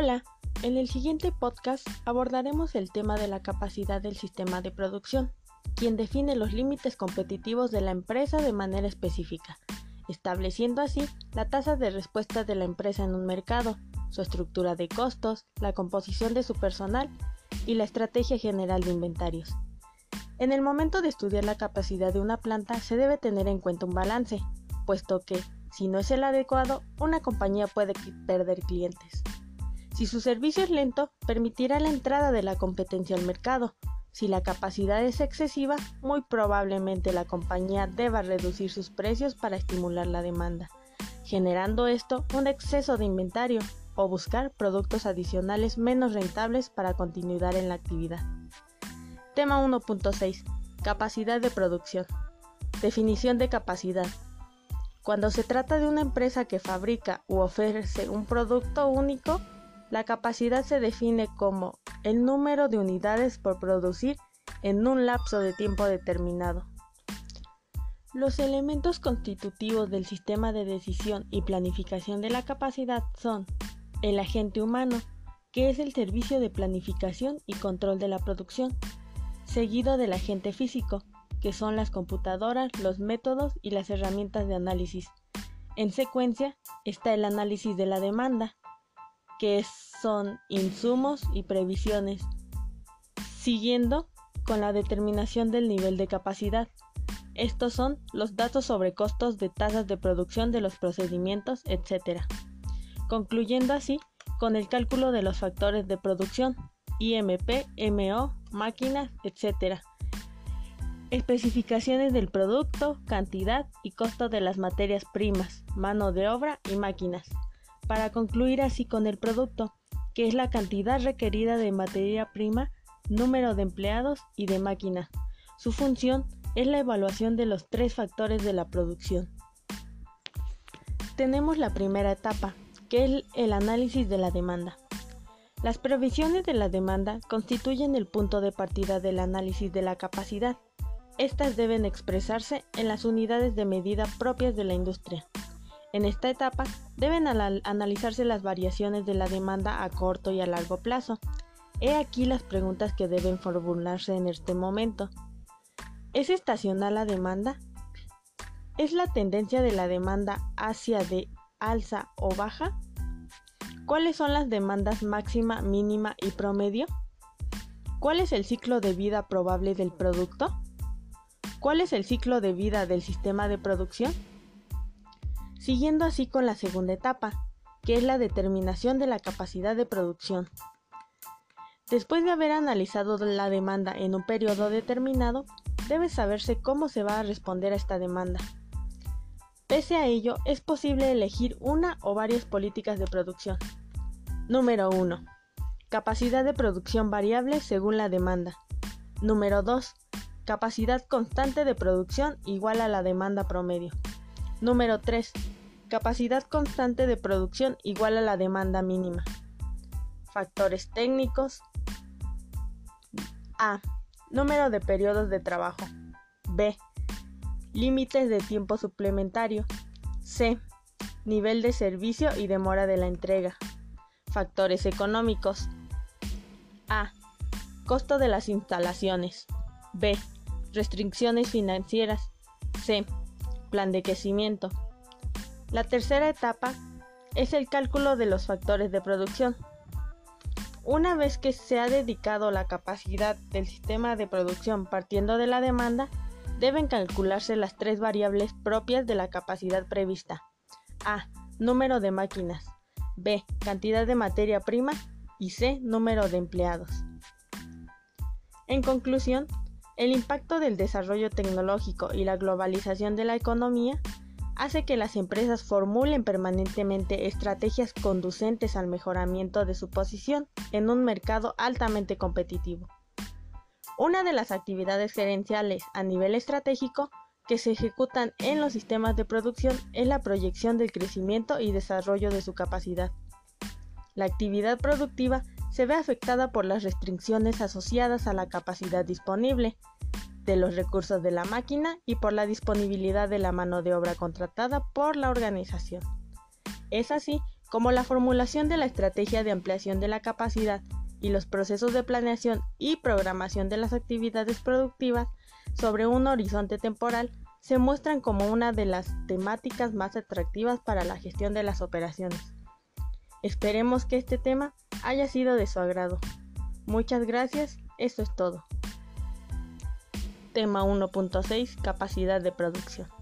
Hola, en el siguiente podcast abordaremos el tema de la capacidad del sistema de producción, quien define los límites competitivos de la empresa de manera específica, estableciendo así la tasa de respuesta de la empresa en un mercado, su estructura de costos, la composición de su personal y la estrategia general de inventarios. En el momento de estudiar la capacidad de una planta se debe tener en cuenta un balance, puesto que, si no es el adecuado, una compañía puede perder clientes. Si su servicio es lento, permitirá la entrada de la competencia al mercado. Si la capacidad es excesiva, muy probablemente la compañía deba reducir sus precios para estimular la demanda, generando esto un exceso de inventario o buscar productos adicionales menos rentables para continuidad en la actividad. Tema 1.6. Capacidad de producción. Definición de capacidad. Cuando se trata de una empresa que fabrica u ofrece un producto único, la capacidad se define como el número de unidades por producir en un lapso de tiempo determinado. Los elementos constitutivos del sistema de decisión y planificación de la capacidad son el agente humano, que es el servicio de planificación y control de la producción, seguido del agente físico, que son las computadoras, los métodos y las herramientas de análisis. En secuencia está el análisis de la demanda, que son insumos y previsiones, siguiendo con la determinación del nivel de capacidad. Estos son los datos sobre costos de tasas de producción de los procedimientos, etc. Concluyendo así con el cálculo de los factores de producción, IMP, MO, máquinas, etc. Especificaciones del producto, cantidad y costo de las materias primas, mano de obra y máquinas. Para concluir así con el producto, que es la cantidad requerida de materia prima, número de empleados y de máquinas. Su función es la evaluación de los tres factores de la producción. Tenemos la primera etapa, que es el análisis de la demanda. Las previsiones de la demanda constituyen el punto de partida del análisis de la capacidad. Estas deben expresarse en las unidades de medida propias de la industria. En esta etapa deben analizarse las variaciones de la demanda a corto y a largo plazo. He aquí las preguntas que deben formularse en este momento. ¿Es estacional la demanda? ¿Es la tendencia de la demanda hacia de alza o baja? ¿Cuáles son las demandas máxima, mínima y promedio? ¿Cuál es el ciclo de vida probable del producto? ¿Cuál es el ciclo de vida del sistema de producción? Siguiendo así con la segunda etapa, que es la determinación de la capacidad de producción. Después de haber analizado la demanda en un periodo determinado, debe saberse cómo se va a responder a esta demanda. Pese a ello, es posible elegir una o varias políticas de producción. Número 1. Capacidad de producción variable según la demanda. Número 2. Capacidad constante de producción igual a la demanda promedio. Número 3. Capacidad constante de producción igual a la demanda mínima. Factores técnicos. A. Número de periodos de trabajo. B. Límites de tiempo suplementario. C. Nivel de servicio y demora de la entrega. Factores económicos. A. Costo de las instalaciones. B. Restricciones financieras. C. Plan de crecimiento. La tercera etapa es el cálculo de los factores de producción. Una vez que se ha dedicado la capacidad del sistema de producción partiendo de la demanda, deben calcularse las tres variables propias de la capacidad prevista. A. Número de máquinas. B. Cantidad de materia prima. Y C. Número de empleados. En conclusión, el impacto del desarrollo tecnológico y la globalización de la economía hace que las empresas formulen permanentemente estrategias conducentes al mejoramiento de su posición en un mercado altamente competitivo. Una de las actividades gerenciales a nivel estratégico que se ejecutan en los sistemas de producción es la proyección del crecimiento y desarrollo de su capacidad. La actividad productiva se ve afectada por las restricciones asociadas a la capacidad disponible, de los recursos de la máquina y por la disponibilidad de la mano de obra contratada por la organización. Es así como la formulación de la estrategia de ampliación de la capacidad y los procesos de planeación y programación de las actividades productivas sobre un horizonte temporal, se muestran como una de las temáticas más atractivas para la gestión de las operaciones. Esperemos que este tema haya sido de su agrado. Muchas gracias, esto es todo. Tema 1.6 Capacidad de producción.